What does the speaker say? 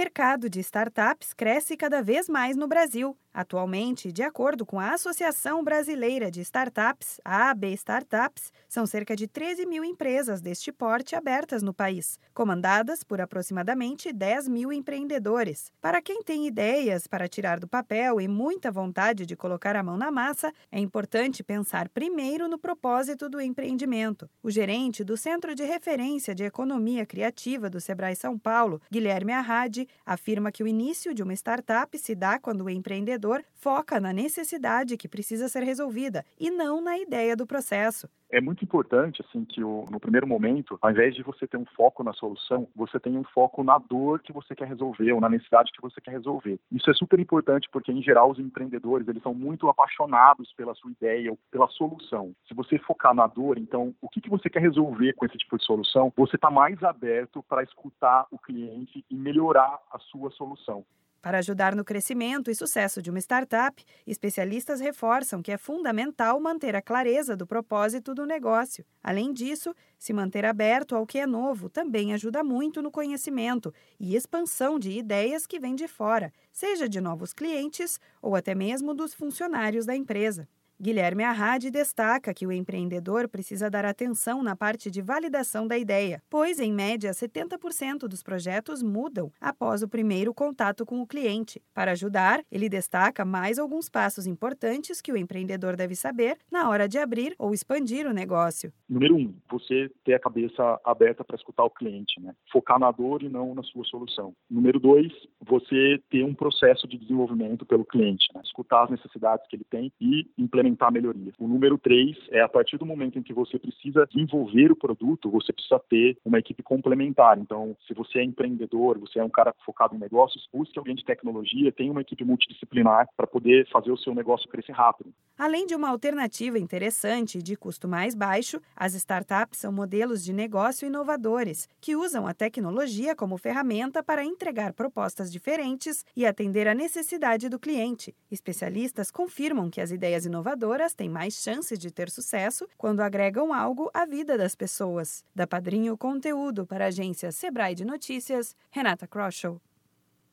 mercado de startups cresce cada vez mais no Brasil. Atualmente, de acordo com a Associação Brasileira de Startups, a AB Startups, são cerca de 13 mil empresas deste porte abertas no país, comandadas por aproximadamente 10 mil empreendedores. Para quem tem ideias para tirar do papel e muita vontade de colocar a mão na massa, é importante pensar primeiro no propósito do empreendimento. O gerente do Centro de Referência de Economia Criativa do Sebrae São Paulo, Guilherme Arrade, afirma que o início de uma startup se dá quando o empreendedor foca na necessidade que precisa ser resolvida e não na ideia do processo. É muito importante assim que o, no primeiro momento, ao invés de você ter um foco na solução, você tem um foco na dor que você quer resolver ou na necessidade que você quer resolver. Isso é super importante porque em geral os empreendedores eles são muito apaixonados pela sua ideia ou pela solução. Se você focar na dor, então o que, que você quer resolver com esse tipo de solução, você está mais aberto para escutar o cliente e melhorar a sua solução. Para ajudar no crescimento e sucesso de uma startup, especialistas reforçam que é fundamental manter a clareza do propósito do negócio. Além disso, se manter aberto ao que é novo também ajuda muito no conhecimento e expansão de ideias que vêm de fora, seja de novos clientes ou até mesmo dos funcionários da empresa. Guilherme Arrade destaca que o empreendedor precisa dar atenção na parte de validação da ideia, pois, em média, 70% dos projetos mudam após o primeiro contato com o cliente. Para ajudar, ele destaca mais alguns passos importantes que o empreendedor deve saber na hora de abrir ou expandir o negócio. Número um, você ter a cabeça aberta para escutar o cliente, né? focar na dor e não na sua solução. Número dois, você ter um processo de desenvolvimento pelo cliente, né? escutar as necessidades que ele tem e implementar implementar melhorias. O número três é a partir do momento em que você precisa desenvolver o produto, você precisa ter uma equipe complementar. Então, se você é empreendedor, você é um cara focado em negócios, busque alguém de tecnologia, tenha uma equipe multidisciplinar para poder fazer o seu negócio crescer rápido. Além de uma alternativa interessante e de custo mais baixo, as startups são modelos de negócio inovadores que usam a tecnologia como ferramenta para entregar propostas diferentes e atender a necessidade do cliente. Especialistas confirmam que as ideias inovadoras inovadoras têm mais chances de ter sucesso quando agregam algo à vida das pessoas. Da Padrinho Conteúdo para a agência Sebrae de Notícias, Renata Kroschel.